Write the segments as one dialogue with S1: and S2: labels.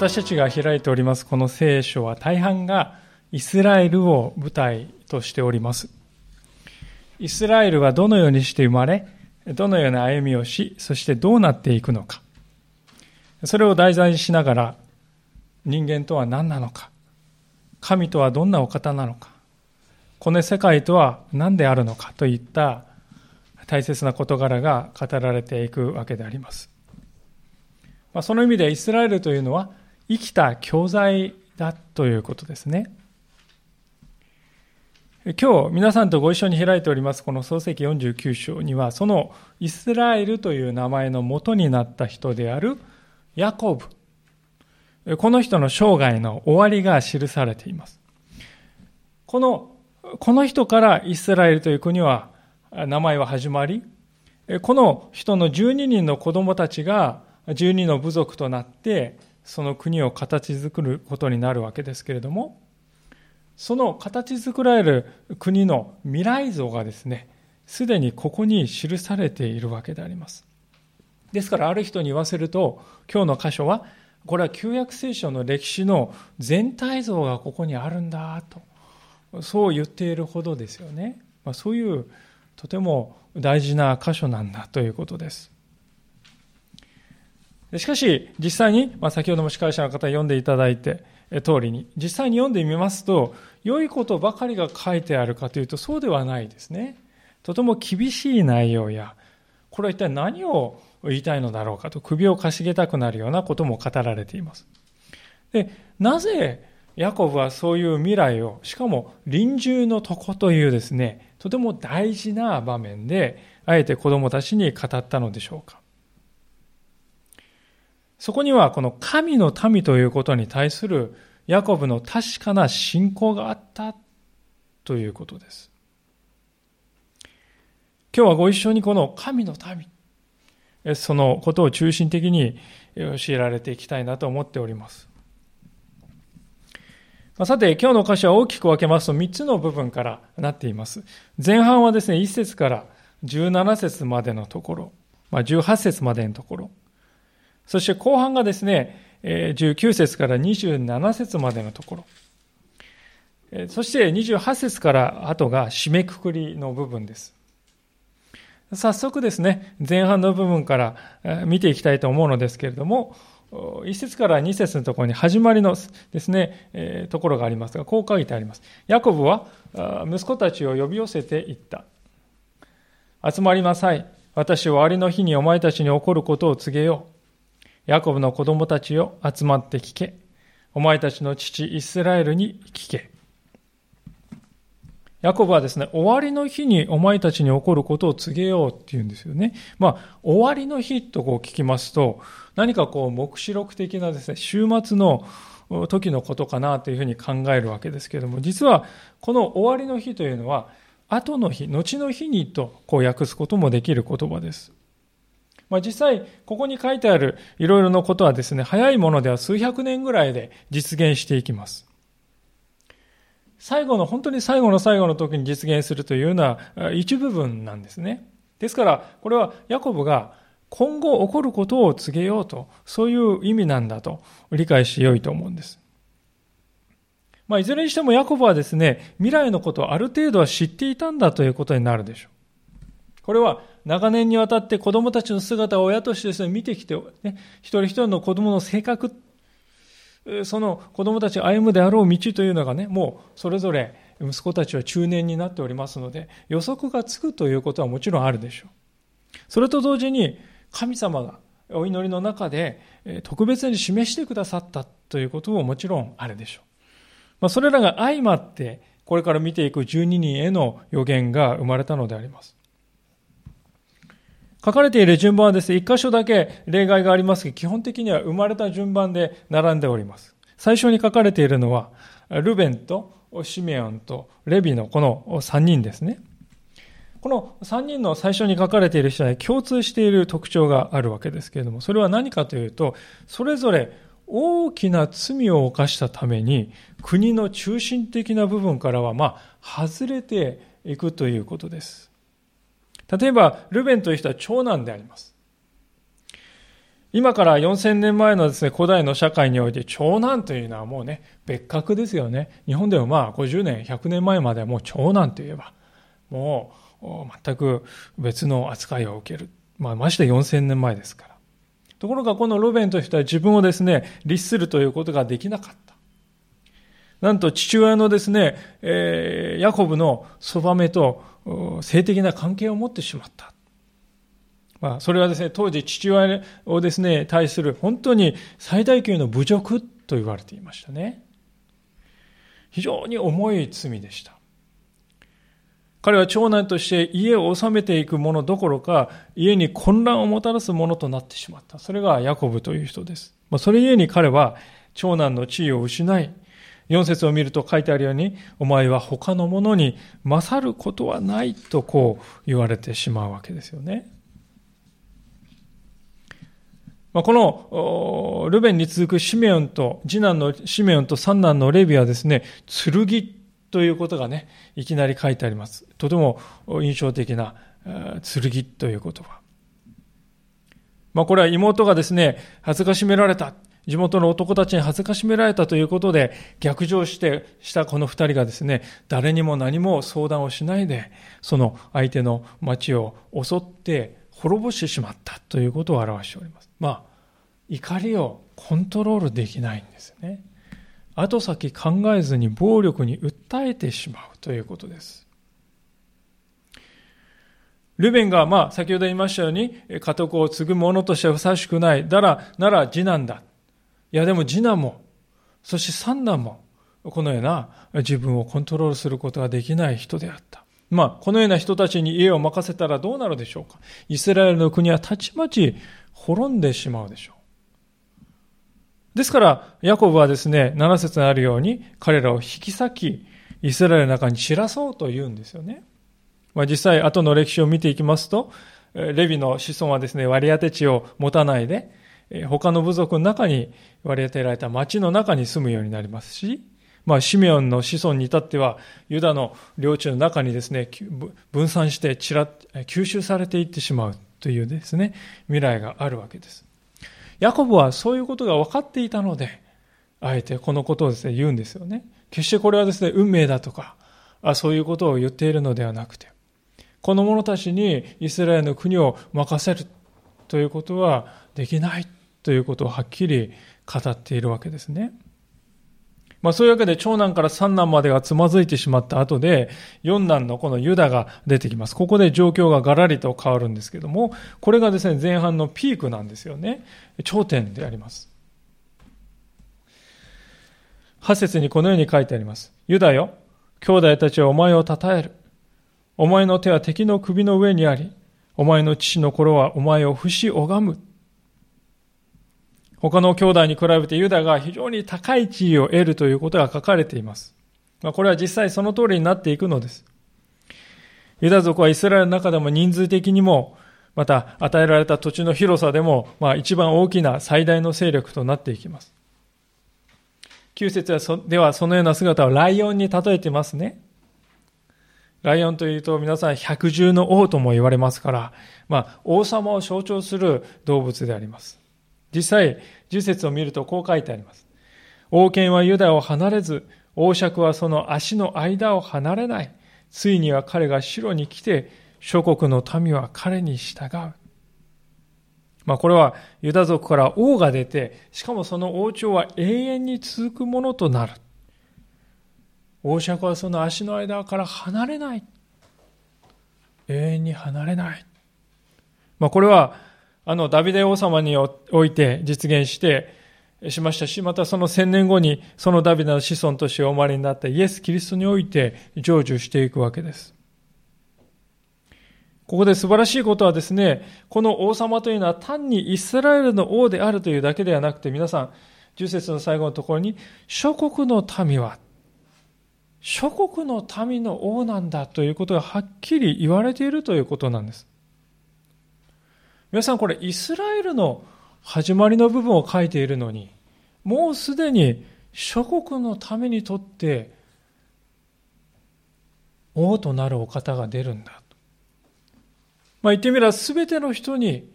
S1: 私たちが開いておりますこの聖書は大半がイスラエルを舞台としております。イスラエルはどのようにして生まれ、どのような歩みをし、そしてどうなっていくのか。それを題材にしながら、人間とは何なのか、神とはどんなお方なのか、この世界とは何であるのかといった大切な事柄が語られていくわけであります。まあ、その意味でイスラエルというのは生きた教材だということですね。今日皆さんとご一緒に開いておりますこの創世記49章にはそのイスラエルという名前の元になった人であるヤコブこの人の生涯の終わりが記されていますこのこの人からイスラエルという国は名前は始まりこの人の12人の子供たちが12の部族となってその国を形作ることになるわけですけれどもその形作られる国の未来像がですねすでにここに記されているわけであります。ですからある人に言わせると今日の箇所はこれは旧約聖書の歴史の全体像がここにあるんだとそう言っているほどですよね、まあ、そういうとても大事な箇所なんだということです。しかし、実際に、まあ、先ほども司会者の方読んでいただいて、通りに、実際に読んでみますと、良いことばかりが書いてあるかというと、そうではないですね。とても厳しい内容や、これは一体何を言いたいのだろうかと、首をかしげたくなるようなことも語られています。で、なぜ、ヤコブはそういう未来を、しかも臨終のとこというですね、とても大事な場面で、あえて子供たちに語ったのでしょうか。そこにはこの神の民ということに対するヤコブの確かな信仰があったということです。今日はご一緒にこの神の民、そのことを中心的に教えられていきたいなと思っております。さて、今日の歌詞は大きく分けますと3つの部分からなっています。前半はですね、1節から17節までのところ、まあ、18節までのところ、そして後半がですね、19節から27節までのところ。そして28節から後が締めくくりの部分です。早速ですね、前半の部分から見ていきたいと思うのですけれども、1節から2節のところに始まりのですね、ところがありますが、こう書いてあります。ヤコブは息子たちを呼び寄せていった。集まりなさい。私は終わりの日にお前たちに起こることを告げよう。ヤコブの子供たちよ、集まって聞け。お前たちの父イスラエルに聞け。ヤコブはですね、終わりの日にお前たちに起こることを告げようって言うんですよね。まあ、終わりの日とこう聞きますと、何かこう、目視録的なですね、週末の時のことかなというふうに考えるわけですけれども、実はこの終わりの日というのは、後の日、後の日にとこう訳すこともできる言葉です。まあ、実際、ここに書いてあるいろいろなことはですね、早いものでは数百年ぐらいで実現していきます。最後の、本当に最後の最後の時に実現するというのは一部分なんですね。ですから、これはヤコブが今後起こることを告げようと、そういう意味なんだと理解しよいと思うんです。まあ、いずれにしてもヤコブはですね、未来のことをある程度は知っていたんだということになるでしょう。これは長年にわたって子供たちの姿を親としてですね、見てきて、ね、一人一人の子供の性格、その子供たちが歩むであろう道というのがね、もうそれぞれ息子たちは中年になっておりますので、予測がつくということはもちろんあるでしょう。それと同時に、神様がお祈りの中で特別に示してくださったということももちろんあるでしょう。まあ、それらが相まって、これから見ていく12人への予言が生まれたのであります。書かれている順番はですね、一箇所だけ例外がありますが、基本的には生まれた順番で並んでおります。最初に書かれているのは、ルベンとシメオンとレビのこの3人ですね。この3人の最初に書かれている人に共通している特徴があるわけですけれども、それは何かというと、それぞれ大きな罪を犯したために、国の中心的な部分からは、まあ、外れていくということです。例えば、ルベンという人は長男であります。今から4000年前のですね、古代の社会において長男というのはもうね、別格ですよね。日本でもまあ50年、100年前まではもう長男といえば、もう全く別の扱いを受ける。まあまして4000年前ですから。ところがこのロベンという人は自分をですね、律するということができなかった。なんと父親のですね、えー、ヤコブのそばめと性的な関係を持ってしまった。まあ、それはですね、当時父親をですね、対する本当に最大級の侮辱と言われていましたね。非常に重い罪でした。彼は長男として家を治めていくものどころか、家に混乱をもたらすものとなってしまった。それがヤコブという人です。まあ、それゆえに彼は長男の地位を失い、4節を見ると書いてあるように、お前は他の者に勝ることはないとこう言われてしまうわけですよね。まあ、このルベンに続くシメオンと、次男のシメオンと三男のレビはですね、剣ということがね、いきなり書いてあります。とても印象的な剣という言葉。まあ、これは妹がですね、恥ずかしめられた。地元の男たちに恥ずかしめられたということで、逆上して、したこの二人がですね、誰にも何も相談をしないで、その相手の町を襲って滅ぼしてしまったということを表しております。まあ、怒りをコントロールできないんですね。後先考えずに暴力に訴えてしまうということです。ルベンが、まあ、先ほど言いましたように、家督を継ぐ者としてはふさわしくない。だら、なら次男だ。いや、でも次男も、そして三男も、このような自分をコントロールすることができない人であった。まあ、このような人たちに家を任せたらどうなるでしょうか。イスラエルの国はたちまち滅んでしまうでしょう。ですから、ヤコブはですね、7節にあるように、彼らを引き裂き、イスラエルの中に散らそうと言うんですよね。まあ、実際、後の歴史を見ていきますと、レビの子孫はですね、割り当て地を持たないで、他の部族の中に割り当てられた町の中に住むようになりますし、まあ、シメオンの子孫に至っては、ユダの領地の中にですね、分散して散ら、吸収されていってしまうというですね、未来があるわけです。ヤコブはそういうことが分かっていたので、あえてこのことをですね、言うんですよね。決してこれはですね、運命だとか、あそういうことを言っているのではなくて、この者たちにイスラエルの国を任せるということはできないということをはっきり語っているわけですね。まあそういうわけで長男から三男までがつまずいてしまった後で、四男のこのユダが出てきます。ここで状況がガラリと変わるんですけども、これがですね、前半のピークなんですよね。頂点であります。八節にこのように書いてあります。ユダよ、兄弟たちはお前を称える。お前の手は敵の首の上にあり、お前の父の頃はお前を不死拝む。他の兄弟に比べてユダが非常に高い地位を得るということが書かれています。まあ、これは実際その通りになっていくのです。ユダ族はイスラエルの中でも人数的にも、また与えられた土地の広さでも、まあ、一番大きな最大の勢力となっていきます。旧節ではそのような姿をライオンに例えてますね。ライオンというと皆さん百獣の王とも言われますから、まあ、王様を象徴する動物であります。実際、十節を見るとこう書いてあります。王権はユダを離れず、王爵はその足の間を離れない。ついには彼が城に来て、諸国の民は彼に従う。まあこれはユダ族から王が出て、しかもその王朝は永遠に続くものとなる。王爵はその足の間から離れない。永遠に離れない。まあこれはあの、ダビデ王様において実現して、しましたし、またその千年後にそのダビデの子孫としてお生まれになったイエス・キリストにおいて成就していくわけです。ここで素晴らしいことはですね、この王様というのは単にイスラエルの王であるというだけではなくて、皆さん、十節の最後のところに、諸国の民は、諸国の民の王なんだということがはっきり言われているということなんです。皆さんこれイスラエルの始まりの部分を書いているのに、もうすでに諸国のためにとって王となるお方が出るんだ。まあ言ってみれば全ての人に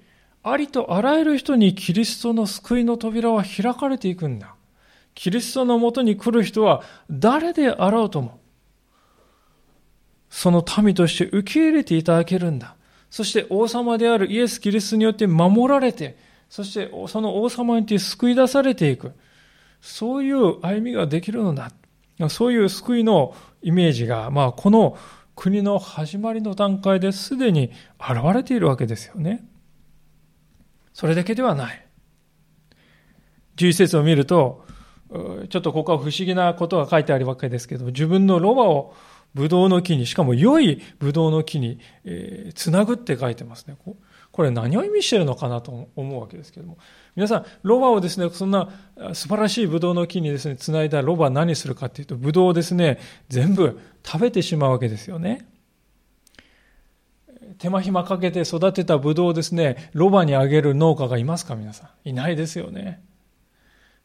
S1: ありとあらゆる人にキリストの救いの扉は開かれていくんだ。キリストのもとに来る人は誰であろうとも、その民として受け入れていただけるんだ。そして王様であるイエス・キリストによって守られて、そしてその王様によって救い出されていく。そういう歩みができるのだ。そういう救いのイメージが、まあ、この国の始まりの段階ですでに現れているわけですよね。それだけではない。11節を見ると、ちょっとここは不思議なことが書いてあるわけですけど、自分のロバをブドウの木に、しかも良いブドウの木に、えー、つなぐって書いてますね。これ何を意味してるのかなと思うわけですけども。皆さん、ロバをですね、そんな素晴らしいブドウの木にですね、つないだロバは何するかっていうと、ブドウをですね、全部食べてしまうわけですよね。手間暇かけて育てたブドウをですね、ロバにあげる農家がいますか皆さん。いないですよね。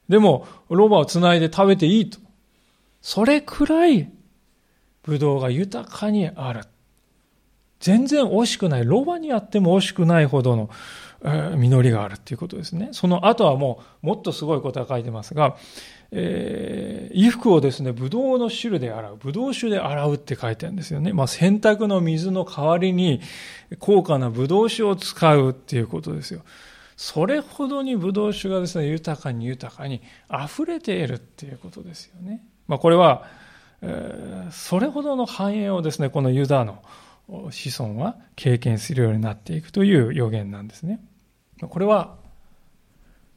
S1: でも、ロバをつないで食べていいと。それくらい、ブドウが豊かにある。全然惜しくない。ロバにあっても惜しくないほどの、えー、実りがあるっていうことですね。その後はもう、もっとすごいことが書いてますが、えー、衣服をですね、ブドウの汁で洗う。ブドウ酒で洗うって書いてあるんですよね。まあ、洗濯の水の代わりに高価なブドウ酒を使うっていうことですよ。それほどにブドウ酒がですね、豊かに豊かに溢れているっていうことですよね。まあ、これは、それほどの繁栄をですね、このユダの子孫は経験するようになっていくという予言なんですね。これは、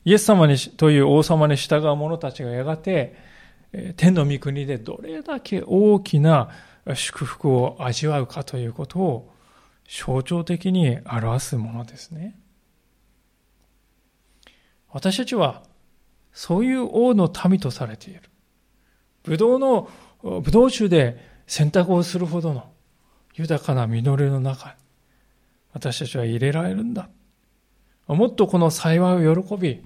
S1: イエス様にという王様に従う者たちがやがて、天の御国でどれだけ大きな祝福を味わうかということを象徴的に表すものですね。私たちはそういう王の民とされている。ブドウの、ブドウ酒で選択をするほどの豊かな実りの中私たちは入れられるんだ。もっとこの幸いを喜び、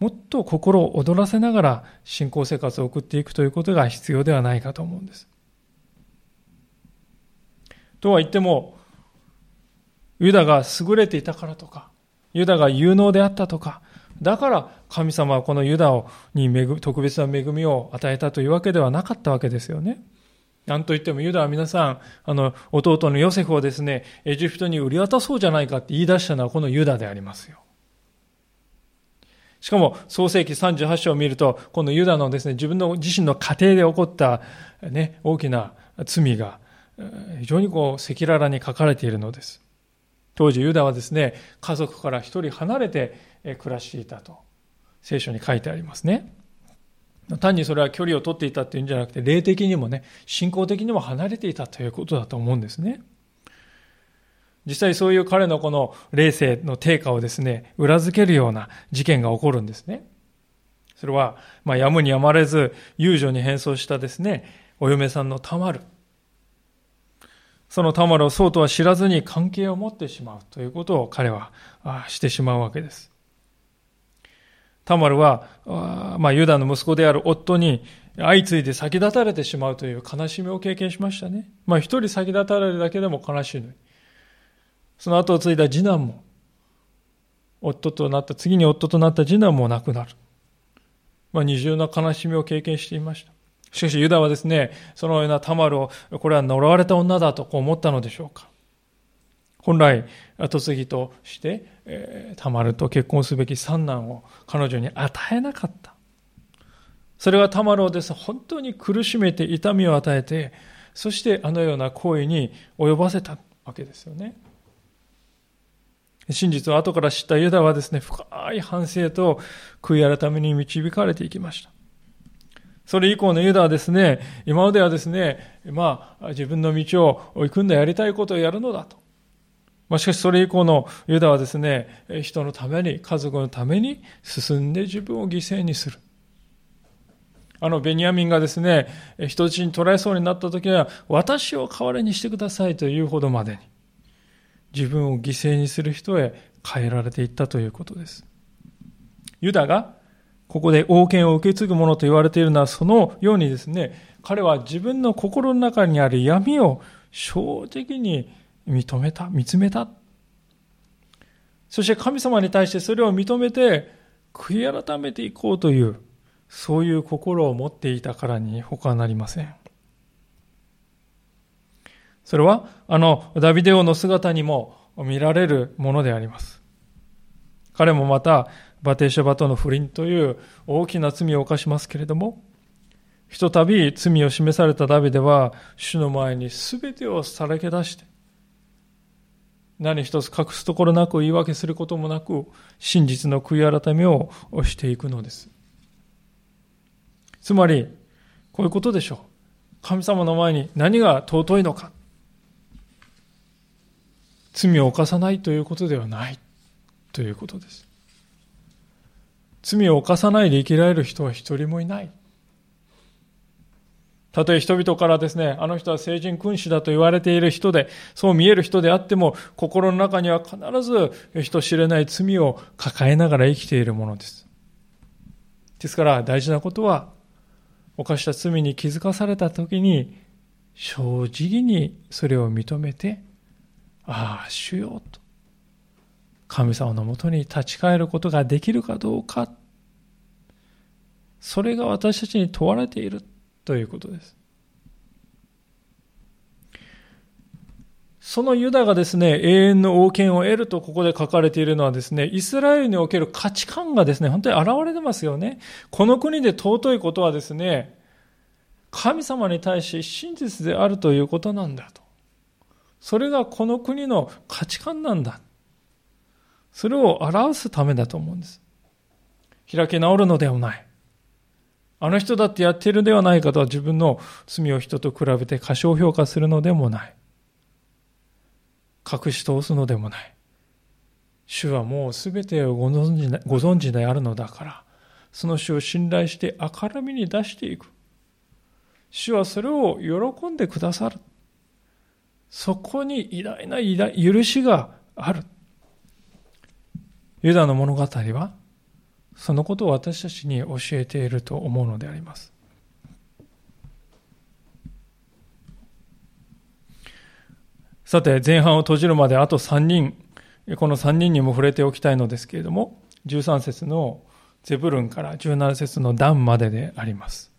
S1: もっと心を躍らせながら信仰生活を送っていくということが必要ではないかと思うんです。とは言っても、ユダが優れていたからとか、ユダが有能であったとか、だから神様はこのユダをに特別な恵みを与えたというわけではなかったわけですよね。なんといってもユダは皆さん、あの、弟のヨセフをですね、エジプトに売り渡そうじゃないかって言い出したのはこのユダでありますよ。しかも、創世紀38章を見ると、このユダのですね、自分の自身の家庭で起こったね、大きな罪が、非常にこう、赤裸々に書かれているのです。当時ユダはですね、家族から一人離れて暮らしていたと、聖書に書いてありますね。単にそれは距離を取っていたっていうんじゃなくて、霊的にもね、信仰的にも離れていたということだと思うんですね。実際そういう彼のこの霊性の低下をですね、裏付けるような事件が起こるんですね。それは、まあ、やむにやまれず、遊女に変装したですね、お嫁さんのタマル。そのタマルをそうとは知らずに関係を持ってしまうということを彼はしてしまうわけです。タマルは、まあ、ユダの息子である夫に相次いで先立たれてしまうという悲しみを経験しましたね。まあ、一人先立たれるだけでも悲しいのに。その後を継いだ次男も、夫となった、次に夫となった次男も亡くなる。まあ、二重な悲しみを経験していました。しかしユダはですね、そのようなタマルを、これは呪われた女だとこう思ったのでしょうか。本来、後継ぎとして、えー、タマルと結婚すべき三男を彼女に与えなかった。それはタマルをです、本当に苦しめて痛みを与えて、そしてあのような行為に及ばせたわけですよね。真実を後から知ったユダはですね、深い反省と悔い改めに導かれていきました。それ以降のユダはですね、今まではですね、まあ、自分の道を行くんだ、やりたいことをやるのだと。ま、しかしそれ以降のユダはですね、人のために、家族のために進んで自分を犠牲にする。あのベニヤミンがですね、人質に捕らえそうになった時には、私を代わりにしてくださいというほどまでに、自分を犠牲にする人へ変えられていったということです。ユダがここで王権を受け継ぐものと言われているのはそのようにですね、彼は自分の心の中にある闇を正直に認めた、見つめた？そして神様に対してそれを認めて悔い改めていこうという、そういう心を持っていたからに他はなりません。それは、あの、ダビデオの姿にも見られるものであります。彼もまた、バテシャバとの不倫という大きな罪を犯しますけれども、ひとたび罪を示されたダビデは、主の前に全てをさらけ出して、何一つ隠すところなく言い訳することもなく、真実の悔い改めをしていくのです。つまり、こういうことでしょう。神様の前に何が尊いのか。罪を犯さないということではないということです。罪を犯さないで生きられる人は一人もいない。たとえ人々からですね、あの人は聖人君主だと言われている人で、そう見える人であっても、心の中には必ず人知れない罪を抱えながら生きているものです。ですから大事なことは、犯した罪に気づかされた時に、正直にそれを認めて、ああ、主よと、神様のもとに立ち返ることができるかどうか、それが私たちに問われている。ということです。そのユダがですね、永遠の王権を得るとここで書かれているのはですね、イスラエルにおける価値観がですね、本当に現れてますよね。この国で尊いことはですね、神様に対し真実であるということなんだと。それがこの国の価値観なんだ。それを表すためだと思うんです。開き直るのではない。あの人だってやっているではないかとは自分の罪を人と比べて過小評価するのでもない。隠し通すのでもない。主はもうすべてをご存知ご存知であるのだから、その主を信頼して明るみに出していく。主はそれを喜んでくださる。そこに偉大な許しがある。ユダの物語はそのことを私たちに教えていると思うのであります。さて、前半を閉じるまであと3人、この3人にも触れておきたいのですけれども、13節のゼブルンから17節のダンまでであります。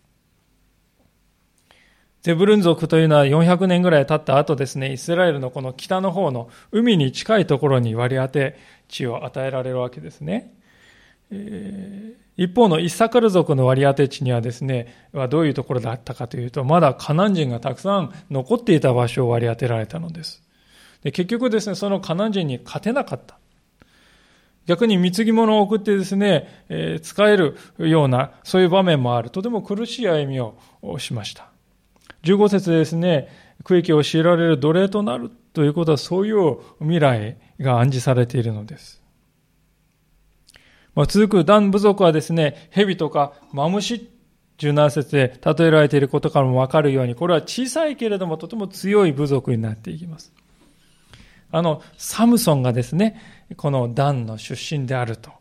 S1: ゼブルン族というのは400年ぐらい経った後ですね、イスラエルのこの北の方の海に近いところに割り当て地を与えられるわけですね。一方のイサカル族の割り当て地にはですね、はどういうところだったかというと、まだカナン人がたくさん残っていた場所を割り当てられたのです。で結局ですね、そのカナン人に勝てなかった。逆に貢ぎ物を送ってですね、えー、使えるような、そういう場面もある。とても苦しい歩みをしました。15節でですね、区域を強いられる奴隷となるということは、そういう未来が暗示されているのです。続くダン部族はですね、蛇とかマムシ、17節で例えられていることからもわかるように、これは小さいけれどもとても強い部族になっていきます。あの、サムソンがですね、このダンの出身であると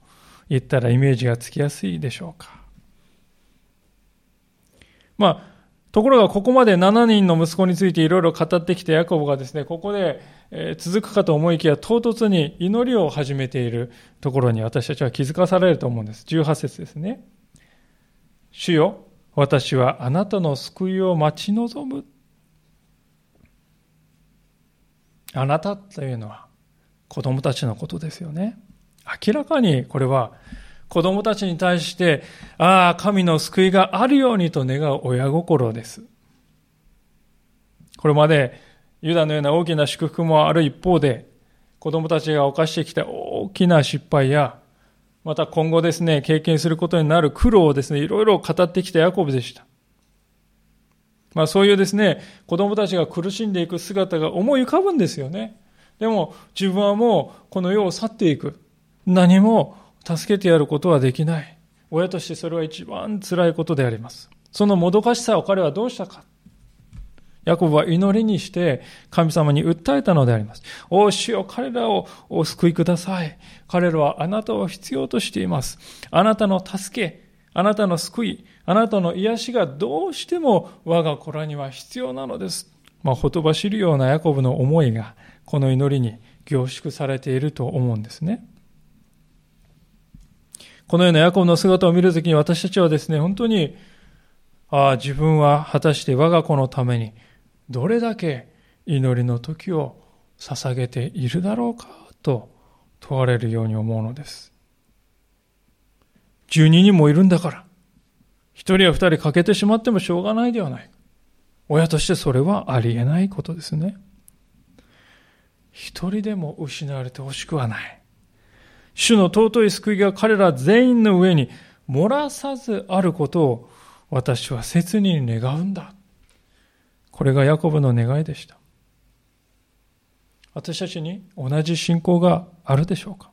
S1: 言ったらイメージがつきやすいでしょうか。まあ、ところがここまで7人の息子についていろいろ語ってきたヤコブがですね、ここで続くかと思いきや唐突に祈りを始めているところに私たちは気づかされると思うんです。18節ですね。主よ、私はあなたの救いを待ち望む。あなたというのは子供たちのことですよね。明らかにこれは子供たちに対して、ああ、神の救いがあるようにと願う親心です。これまでユダのような大きな祝福もある一方で、子供たちが犯してきた大きな失敗や、また今後ですね、経験することになる苦労をですね、いろいろ語ってきたヤコブでした。まあそういうですね、子供たちが苦しんでいく姿が思い浮かぶんですよね。でも自分はもうこの世を去っていく。何も助けてやることはできない。親としてそれは一番辛いことであります。そのもどかしさを彼はどうしたか。ヤコブは祈りにして神様に訴えたのであります。お主よ、彼らをお救いください。彼らはあなたを必要としています。あなたの助け、あなたの救い、あなたの癒しがどうしても我が子らには必要なのです。まあ、ほとばしるようなヤコブの思いがこの祈りに凝縮されていると思うんですね。このようなヤコブの姿を見るときに私たちはですね、本当に、ああ、自分は果たして我が子のためにどれだけ祈りの時を捧げているだろうかと問われるように思うのです。12人もいるんだから、一人や二人欠けてしまってもしょうがないではない。親としてそれはありえないことですね。一人でも失われてほしくはない。主の尊い救いが彼ら全員の上に漏らさずあることを私は切に願うんだ。これがヤコブの願いでした。私たちに同じ信仰があるでしょうか？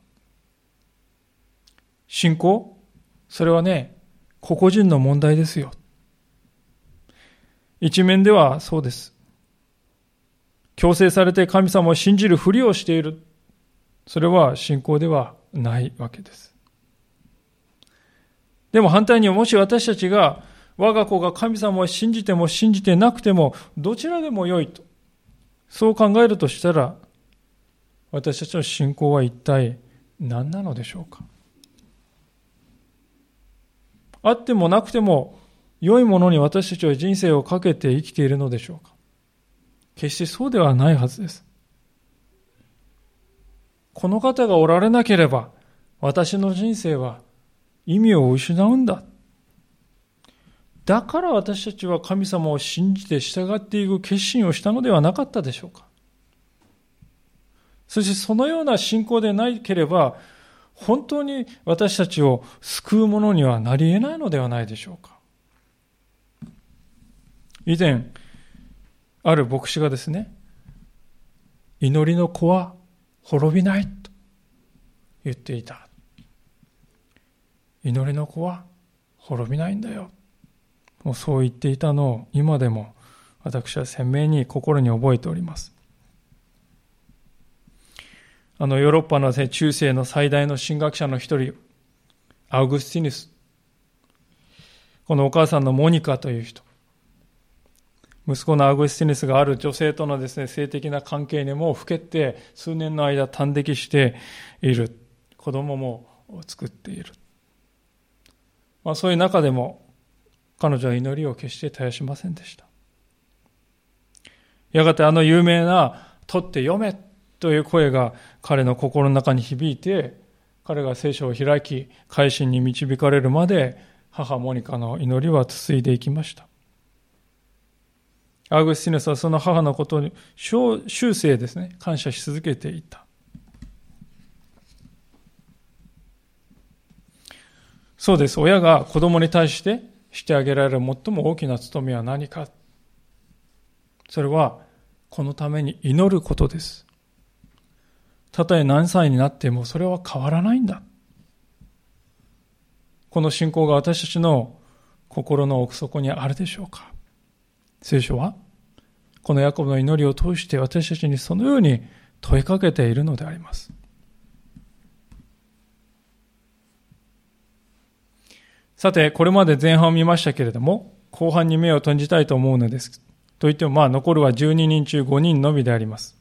S1: 信仰？それはね、個々人の問題ですよ。一面ではそうです。強制されて神様を信じるふりをしている。それは信仰ではないわけです。でも反対にもし私たちが我が子が神様を信じても信じてなくてもどちらでもよいと、そう考えるとしたら、私たちの信仰は一体何なのでしょうか？あってもなくても良いものに私たちは人生をかけて生きているのでしょうか？決してそうではないはずです。この方がおられなければ私の人生は意味を失うんだ。だから私たちは神様を信じて従っていく決心をしたのではなかったでしょうか。そしてそのような信仰でなければ、本当に私たちを救うものにはなり得ないのではないでしょうか。以前、ある牧師がですね、祈りの子は滅びないと言っていた。祈りの子は滅びないんだよ。もうそう言っていたのを今でも私は鮮明に心に覚えております。あのヨーロッパの中世の最大の神学者の一人、アウグスティヌス。このお母さんのモニカという人。息子のアウグスティヌスがある女性とのですね、性的な関係にもふけて数年の間短溺している。子供も作っている。まあ、そういう中でも彼女は祈りを決して絶やしませんでした。やがてあの有名な取って読めという声が彼の心の中に響いて、彼が聖書を開き、改心に導かれるまで、母モニカの祈りは続いていきました。アグスティヌスはその母のことに終生ですね、感謝し続けていた。そうです。親が子供に対してしてあげられる最も大きな務めは何か。それは、このために祈ることです。たとえ何歳になってもそれは変わらないんだ。この信仰が私たちの心の奥底にあるでしょうか聖書はこのヤコブの祈りを通して私たちにそのように問いかけているのであります。さて、これまで前半を見ましたけれども、後半に目を閉じたいと思うのです。といっても、まあ、残るは12人中5人のみであります。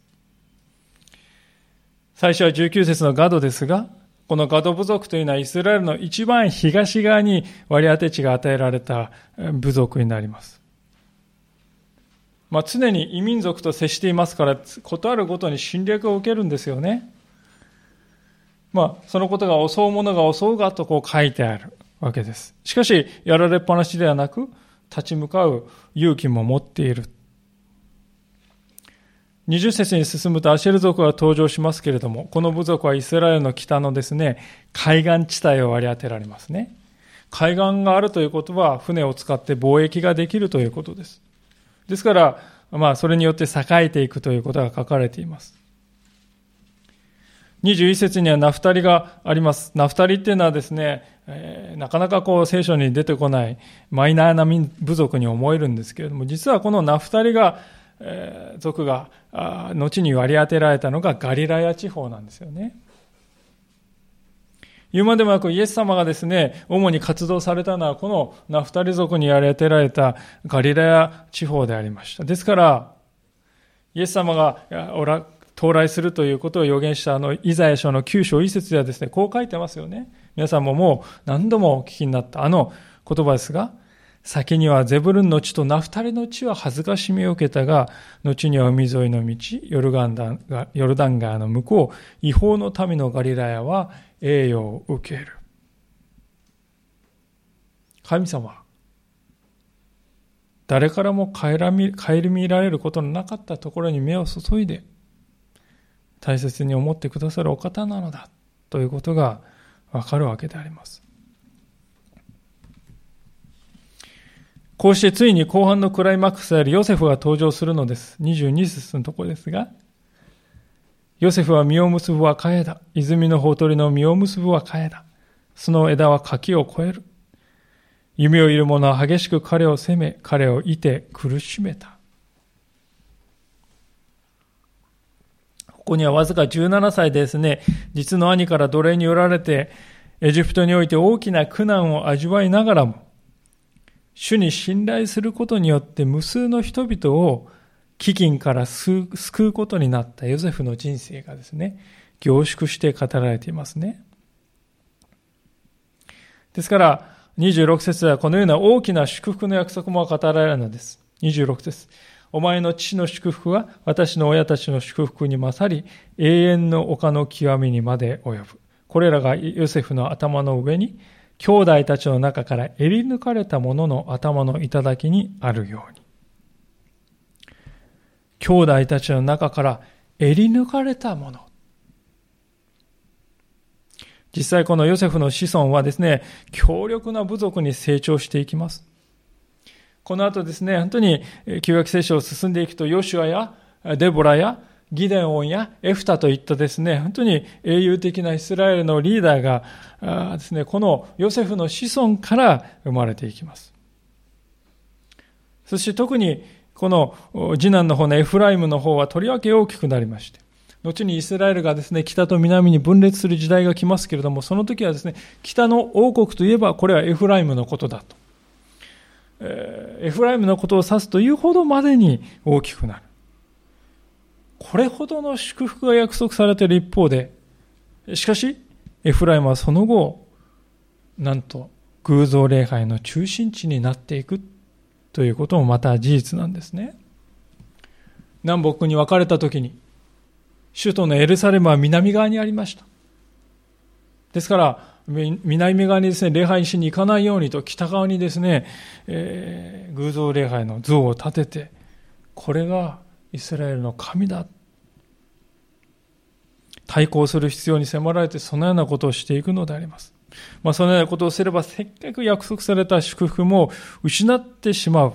S1: 最初は19節のガドですが、このガド部族というのはイスラエルの一番東側に割り当て地が与えられた部族になります。まあ、常に異民族と接していますから、ことあるごとに侵略を受けるんですよね。まあ、そのことが襲うものが襲うがとこう書いてあるわけです。しかし、やられっぱなしではなく、立ち向かう勇気も持っている。20節に進むとアシェル族が登場しますけれども、この部族はイスラエルの北のですね、海岸地帯を割り当てられますね。海岸があるということは、船を使って貿易ができるということです。ですから、まあ、それによって栄えていくということが書かれています。21節にはナフタリがあります。ナフタリっていうのはですね、えー、なかなかこう聖書に出てこないマイナーな部族に思えるんですけれども、実はこのナフタリが、えー、族が後に割り当てられたのがガリラヤ地方なんですよね。言うまでもなくイエス様がですね、主に活動されたのはこのナフタリ族に割り当てられたガリラヤ地方でありました。ですから、イエス様がおら到来するということを予言したあのイザヤ書の9章一節ではですね、こう書いてますよね。皆さんももう何度もお聞きになったあの言葉ですが、先にはゼブルンの地とナフタリの地は恥ずかしみを受けたが、後には海沿いの道、ヨルガンダヨルダン川の向こう、違法の民のガリラヤは栄誉を受ける。神様、誰からも顧みられることのなかったところに目を注いで、大切に思ってくださるお方なのだということがわかるわけであります。こうしてついに後半のクライマックスであるヨセフが登場するのです。22節のところですが、ヨセフは実を結ぶは替えだ。泉のほとりの実を結ぶは替えだ。その枝は柿を越える。夢をいる者は激しく彼を責め、彼をいて苦しめた。ここにはわずか17歳ですね、実の兄から奴隷に売られて、エジプトにおいて大きな苦難を味わいながらも、主に信頼することによって無数の人々を飢饉から救うことになったヨセフの人生がですね、凝縮して語られていますね。ですから、26節ではこのような大きな祝福の約束も語られるのです。26節お前の父の祝福は私の親たちの祝福に勝り、永遠の丘の極みにまで及ぶ。これらがヨセフの頭の上に、兄弟たちの中から襟抜かれた者の頭の頂にあるように。兄弟たちの中から襟抜かれた者。実際このヨセフの子孫はですね、強力な部族に成長していきます。この後ですね、本当に旧約聖書を進んでいくと、ヨシュアやデボラやギデオンやエフタといったですね、本当に英雄的なイスラエルのリーダーがですね、このヨセフの子孫から生まれていきます。そして特にこの次男の方のエフライムの方はとりわけ大きくなりまして、後にイスラエルがですね、北と南に分裂する時代が来ますけれども、その時はですね、北の王国といえば、これはエフライムのことだと。エフライムのことを指すというほどまでに大きくなる。これほどの祝福が約束されている一方で、しかし、エフライムはその後、なんと偶像礼拝の中心地になっていくということもまた事実なんですね。南北に分かれた時に、首都のエルサレムは南側にありました。ですから、南側にですね、礼拝しに行かないようにと、北側にですね、えー、偶像礼拝の像を建てて、これがイスラエルの神だ。対抗する必要に迫られて、そのようなことをしていくのであります。まあ、そのようなことをすれば、せっかく約束された祝福も失ってしまう。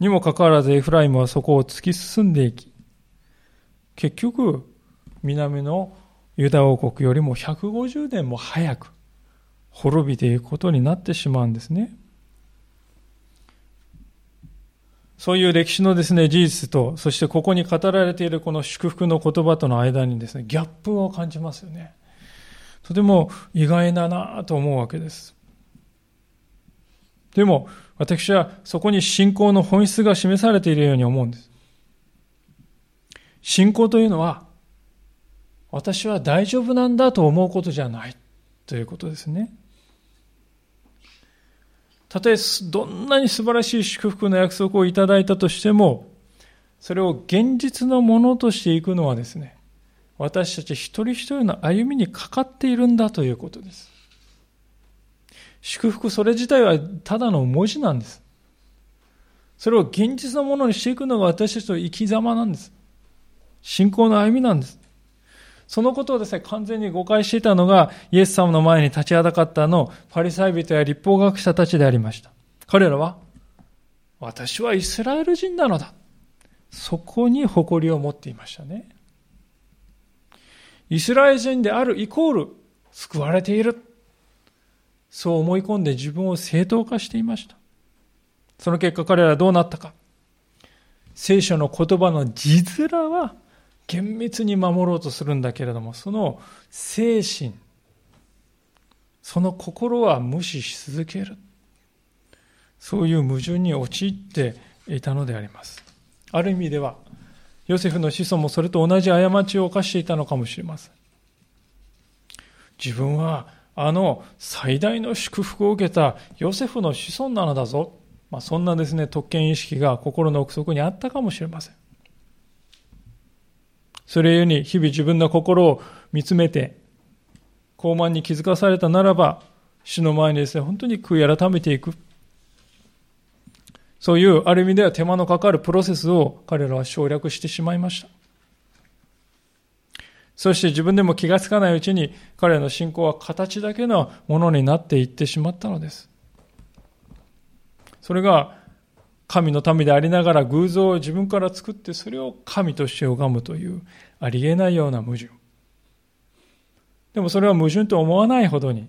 S1: にもかかわらず、エフライムはそこを突き進んでいき、結局、南のユダ王国よりも150年も早く滅びていくことになってしまうんですね。そういう歴史のですね、事実と、そしてここに語られているこの祝福の言葉との間にですね、ギャップを感じますよね。とても意外だなと思うわけです。でも、私はそこに信仰の本質が示されているように思うんです。信仰というのは、私は大丈夫なんだと思うことじゃないということですね。たとえどんなに素晴らしい祝福の約束をいただいたとしても、それを現実のものとしていくのはですね、私たち一人一人の歩みにかかっているんだということです。祝福それ自体はただの文字なんです。それを現実のものにしていくのが私たちの生き様なんです。信仰の歩みなんです。そのことをですね、完全に誤解していたのが、イエス様の前に立ちはだかったの、パリサイ人や立法学者たちでありました。彼らは、私はイスラエル人なのだ。そこに誇りを持っていましたね。イスラエル人であるイコール、救われている。そう思い込んで自分を正当化していました。その結果彼らはどうなったか。聖書の言葉の字面は厳密に守ろうとするんだけれども、その精神、その心は無視し続ける。そういう矛盾に陥っていたのであります。ある意味では、ヨセフの子孫もそれと同じ過ちを犯していたのかもしれません。自分はあの最大の祝福を受けたヨセフの子孫なのだぞ。まあ、そんなですね、特権意識が心の奥底にあったかもしれません。それゆえに日々自分の心を見つめて、傲慢に気づかされたならば、死の前にですね、本当に悔い改めていく。そういう、ある意味では手間のかかるプロセスを彼らは省略してしまいました。そして自分でも気がつかないうちに彼らの信仰は形だけのものになっていってしまったのです。それが神の民でありながら偶像を自分から作ってそれを神として拝むというありえないような矛盾。でもそれは矛盾と思わないほどに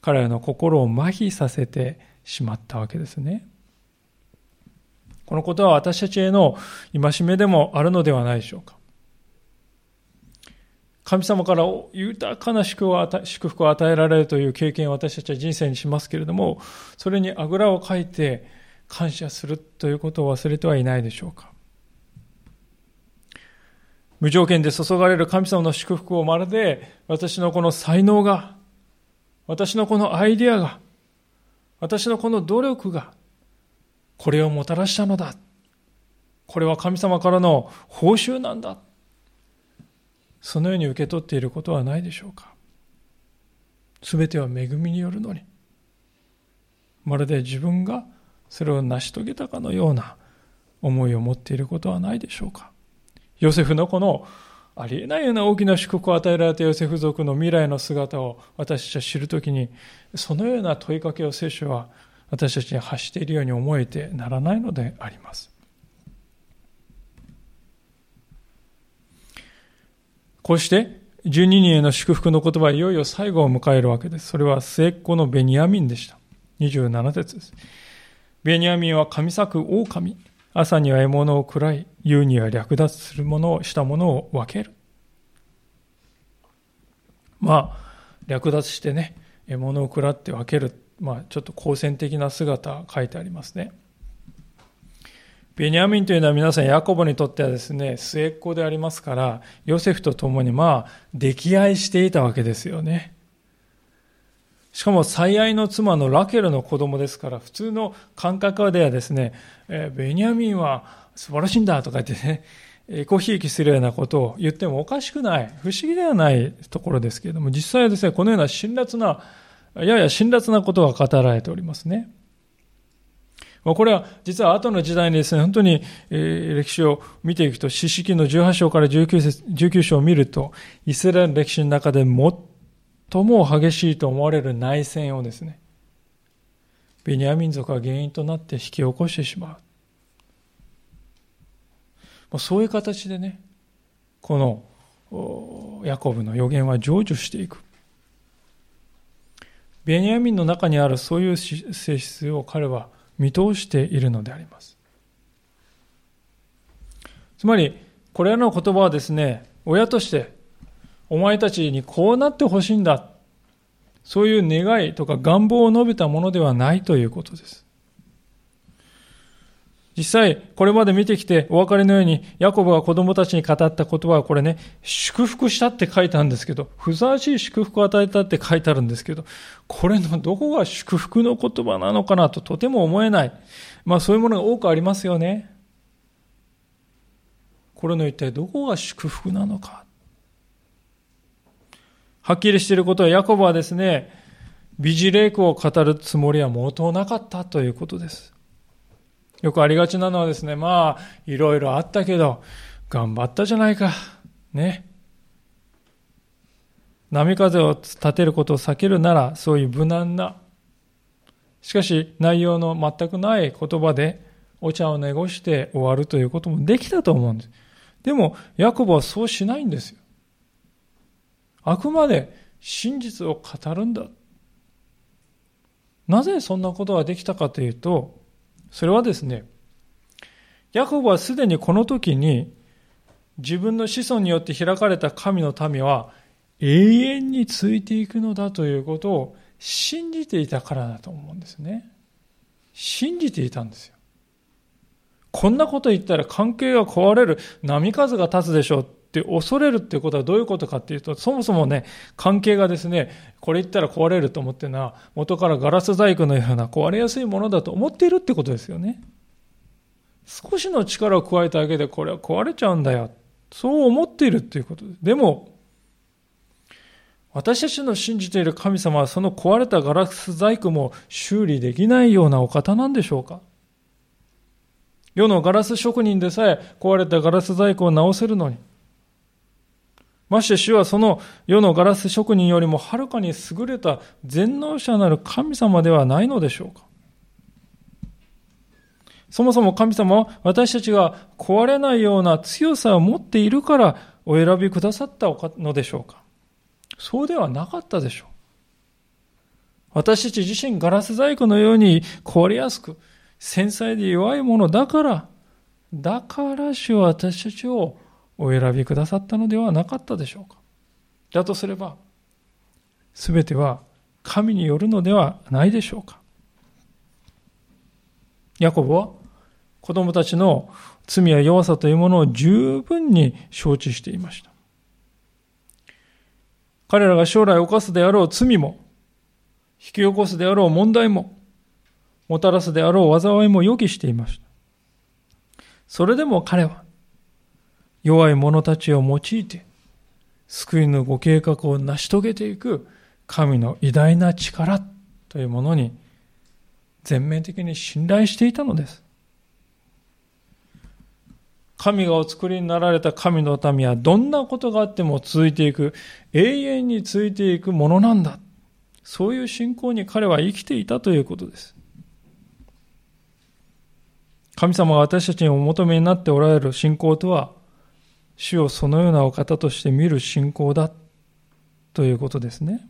S1: 彼らの心を麻痺させてしまったわけですね。このことは私たちへの戒めでもあるのではないでしょうか。神様から豊かな祝福を与えられるという経験を私たちは人生にしますけれども、それにあぐらをかいて感謝するということを忘れてはいないでしょうか。無条件で注がれる神様の祝福をまるで私のこの才能が、私のこのアイディアが、私のこの努力が、これをもたらしたのだ。これは神様からの報酬なんだ。そのように受け取っていることはないでしょうか。すべては恵みによるのに。まるで自分がそれを成し遂げたかのような思いを持っていることはないでしょうか。ヨセフのこのありえないような大きな祝福を与えられたヨセフ族の未来の姿を私たちは知るときに、そのような問いかけを聖書は私たちに発しているように思えてならないのであります。こうして12人への祝福の言葉はいよいよ最後を迎えるわけです。それは末っ子のベニヤミンでした。27節です。ベニヤミンは神作狼。朝には獲物を喰らい、夕には略奪するものをしたものを分ける。まあ、略奪してね、獲物を喰らって分ける。まあ、ちょっと好戦的な姿書いてありますね。ベニヤミンというのは皆さん、ヤコボにとってはですね、末っ子でありますから、ヨセフと共にまあ、溺愛していたわけですよね。しかも最愛の妻のラケルの子供ですから、普通の感覚ではですね、えベニヤミンは素晴らしいんだとか言ってね、エコひいきするようなことを言ってもおかしくない、不思議ではないところですけれども、実際はですね、このような辛辣な、やや辛辣なことが語られておりますね。これは実は後の時代にですね、本当に、歴史を見ていくと、四式の18章から19節19章を見ると、イスラエルの歴史の中で最とも激しいと思われる内戦をですね、ベニヤ民族が原因となって引き起こしてしまう。そういう形でね、このヤコブの予言は成就していく。ベニヤミンの中にあるそういう性質を彼は見通しているのであります。つまり、これらの言葉はですね、親としてお前たちにこうなってほしいんだ。そういう願いとか願望を述べたものではないということです。実際、これまで見てきてお分かりのように、ヤコブが子供たちに語った言葉はこれね、祝福したって書いたんですけど、ふさわしい祝福を与えたって書いてあるんですけど、これのどこが祝福の言葉なのかなととても思えない。まあそういうものが多くありますよね。これの一体どこが祝福なのか。はっきりしていることは、ヤコブはですね、美辞麗句を語るつもりは毛頭なかったということです。よくありがちなのはですね、まあ、いろいろあったけど、頑張ったじゃないか。ね。波風を立てることを避けるなら、そういう無難な、しかし内容の全くない言葉でお茶を濁して終わるということもできたと思うんです。でも、ヤコブはそうしないんですよ。あくまで真実を語るんだ。なぜそんなことができたかというと、それはですね、ヤコブはすでにこの時に自分の子孫によって開かれた神の民は永遠についていくのだということを信じていたからだと思うんですね。信じていたんですよ。こんなこと言ったら関係が壊れる、波風が立つでしょうって恐れるっていうことはどういうことかっていうと、そもそもね、関係がですね、これ言ったら壊れると思ってるのは、元からガラス細工のような壊れやすいものだと思っているってことですよね。少しの力を加えただけでこれは壊れちゃうんだよ。そう思っているっていうことです。でも、私たちの信じている神様はその壊れたガラス細工も修理できないようなお方なんでしょうか世のガラス職人でさえ壊れたガラス細工を直せるのに。まして主はその世のガラス職人よりもはるかに優れた全能者なる神様ではないのでしょうかそもそも神様は私たちが壊れないような強さを持っているからお選びくださったのでしょうかそうではなかったでしょう。私たち自身ガラス細工のように壊れやすく繊細で弱いものだから、だから主は私たちをお選びくださったのではなかったでしょうか。だとすれば、すべては神によるのではないでしょうか。ヤコブは子供たちの罪や弱さというものを十分に承知していました。彼らが将来犯すであろう罪も、引き起こすであろう問題も、もたらすであろう災いも予期していました。それでも彼は、弱い者たちを用いて、救いのご計画を成し遂げていく神の偉大な力というものに全面的に信頼していたのです。神がお作りになられた神の民はどんなことがあっても続いていく、永遠に続いていくものなんだ。そういう信仰に彼は生きていたということです。神様が私たちにお求めになっておられる信仰とは、主をそのようなお方として見る信仰だということですね。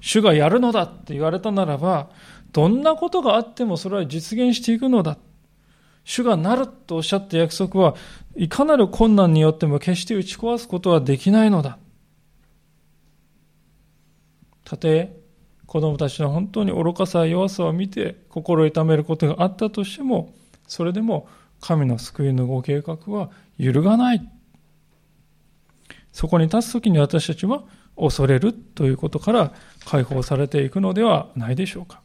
S1: 主がやるのだって言われたならば、どんなことがあってもそれは実現していくのだ。主がなるとおっしゃった約束はいかなる困難によっても決して打ち壊すことはできないのだ。たとえ子供たちの本当に愚かさや弱さを見て心を痛めることがあったとしても、それでも神の救いのご計画は揺るがない。そこに立つときに私たちは恐れるということから解放されていくのではないでしょうか。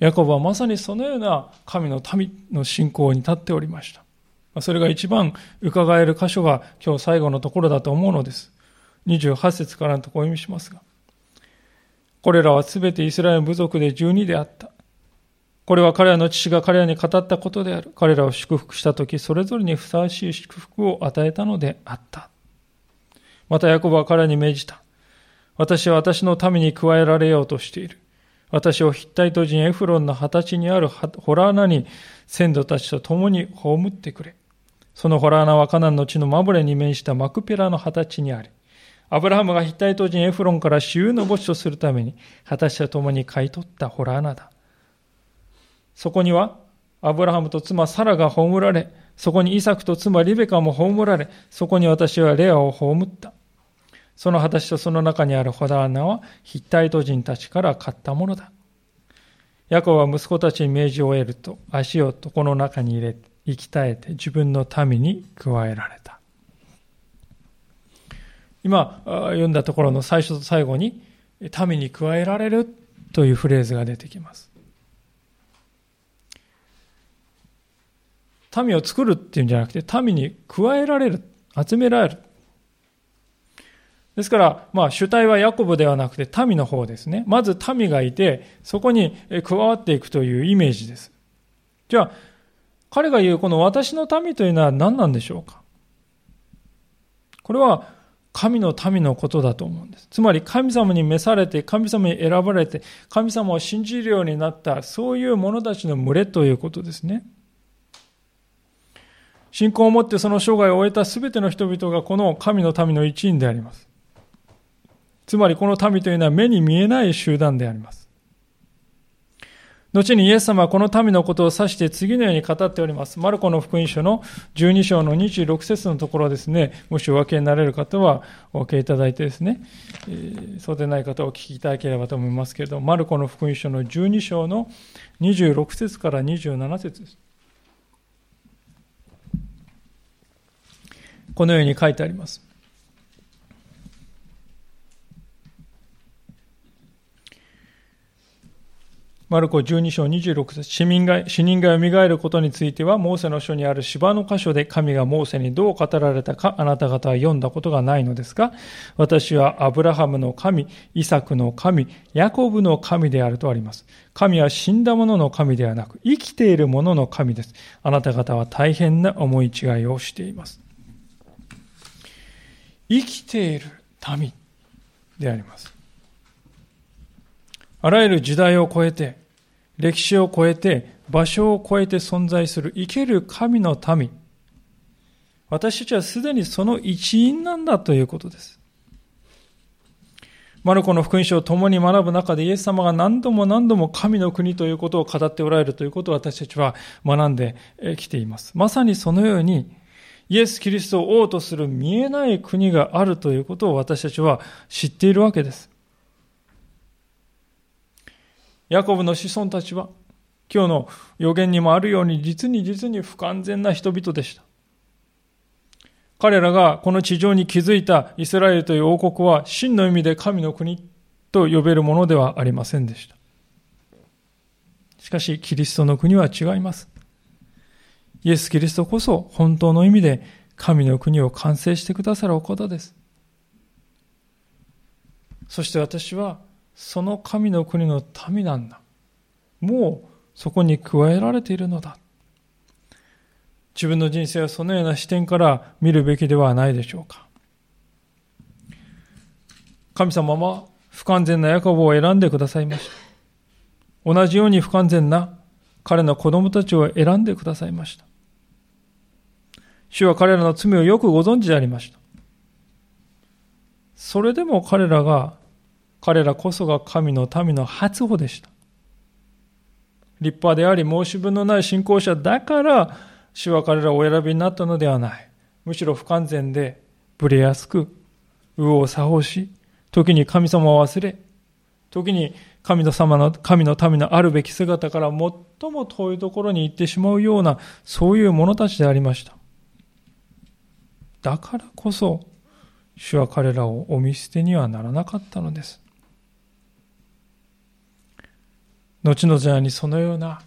S1: ヤコブはまさにそのような神の民の信仰に立っておりました。それが一番伺える箇所が今日最後のところだと思うのです。28節からのところを意味しますが。これらはすべてイスラエル部族で12であった。これは彼らの父が彼らに語ったことである。彼らを祝福したとき、それぞれにふさわしい祝福を与えたのであった。またヤコブは彼らに命じた。私は私の民に加えられようとしている。私をヒッタイト人エフロンの二十歳にあるホラー穴に先祖たちと共に葬ってくれ。そのホラー穴はカナンの地のマブレに面したマクペラの二十歳にあり、アブラハムがヒッタイト人エフロンから私有の墓地とするために、二十歳と共に買い取ったホラー穴だ。そこには、アブラハムと妻サラが葬られ、そこにイサクと妻リベカも葬られ、そこに私はレアを葬った。その果たしとその中にあるホダ穴はヒッタイト人たちから買ったものだ。ヤコは息子たちに命じを得ると足を床の中に入れ、息絶えて自分の民に加えられた。今読んだところの最初と最後に民に加えられるというフレーズが出てきます。民を作るっていうんじゃなくて民に加えられる、集められる。ですから、まあ、主体はヤコブではなくて民の方ですね。まず民がいて、そこに加わっていくというイメージです。じゃあ、彼が言うこの私の民というのは何なんでしょうか？これは神の民のことだと思うんです。つまり神様に召されて、神様に選ばれて、神様を信じるようになった、そういう者たちの群れということですね。信仰を持ってその生涯を終えた全ての人々がこの神の民の一員であります。つまりこの民というのは目に見えない集団であります。後にイエス様はこの民のことを指して次のように語っております。マルコの福音書の12章の26節のところですね、もしお分けになれる方はお分けいただいてですね、えー、そうでない方はお聞きいただければと思いますけれども、マルコの福音書の12章の26節から27節です。このように書いてあります。マルコ12章26節市民が、死人が蘇ることについては、モーセの書にある芝の箇所で神がモーセにどう語られたか、あなた方は読んだことがないのですが、私はアブラハムの神、イサクの神、ヤコブの神であるとあります。神は死んだ者の神ではなく、生きている者の神です。あなた方は大変な思い違いをしています。生きている民であります。あらゆる時代を超えて、歴史を超えて、場所を超えて存在する生ける神の民。私たちはすでにその一員なんだということです。マルコの福音書を共に学ぶ中でイエス様が何度も何度も神の国ということを語っておられるということを私たちは学んできています。まさにそのようにイエス・キリストを王とする見えない国があるということを私たちは知っているわけです。ヤコブの子孫たちは、今日の予言にもあるように、実に実に不完全な人々でした。彼らがこの地上に築いたイスラエルという王国は、真の意味で神の国と呼べるものではありませんでした。しかし、キリストの国は違います。イエス・キリストこそ本当の意味で神の国を完成してくださるお方です。そして私はその神の国の民なんだ。もうそこに加えられているのだ。自分の人生はそのような視点から見るべきではないでしょうか。神様は不完全なヤコブを選んでくださいました。同じように不完全な彼の子供たちを選んでくださいました。主は彼らの罪をよくご存知でありました。それでも彼らが彼らこそが神の民の初歩でした。立派であり申し分のない信仰者だから主は彼らをお選びになったのではない。むしろ不完全でぶれやすく、右往左往し、時に神様を忘れ、時に神の様の、神の民のあるべき姿から最も遠いところに行ってしまうような、そういう者たちでありました。だからこそ、主は彼らをお見捨てにはならなかったのです。後の時代にそのような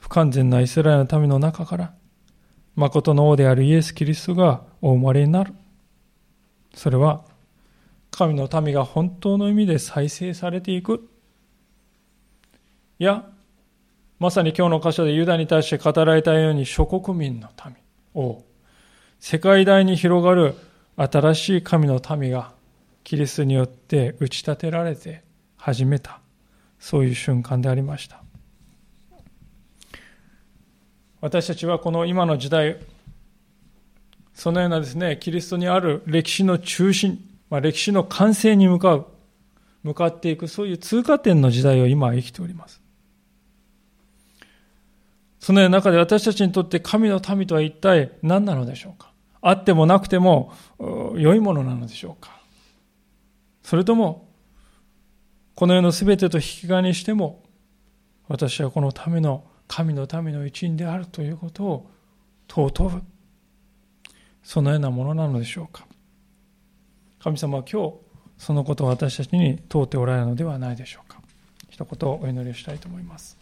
S1: 不完全なイスラエルの民の中から、誠の王であるイエス・キリストがお生まれになる。それは、神の民が本当の意味で再生されていく。いや、まさに今日の箇所でユダに対して語られたように諸国民の民を、世界大に広がる新しい神の民がキリストによって打ち立てられて始めた。そういう瞬間でありました。私たちはこの今の時代そのようなですねキリストにある歴史の中心、まあ、歴史の完成に向かう向かっていくそういう通過点の時代を今生きております。そのような中で私たちにとって神の民とは一体何なのでしょうか？あってもなくても良いものなのでしょうかそれともこの世の全てと引き換えにしても、私はこのための、神のための一員であるということを尊ぶ。そのようなものなのでしょうか。神様は今日、そのことを私たちに問うておられるのではないでしょうか。一言お祈りしたいと思います。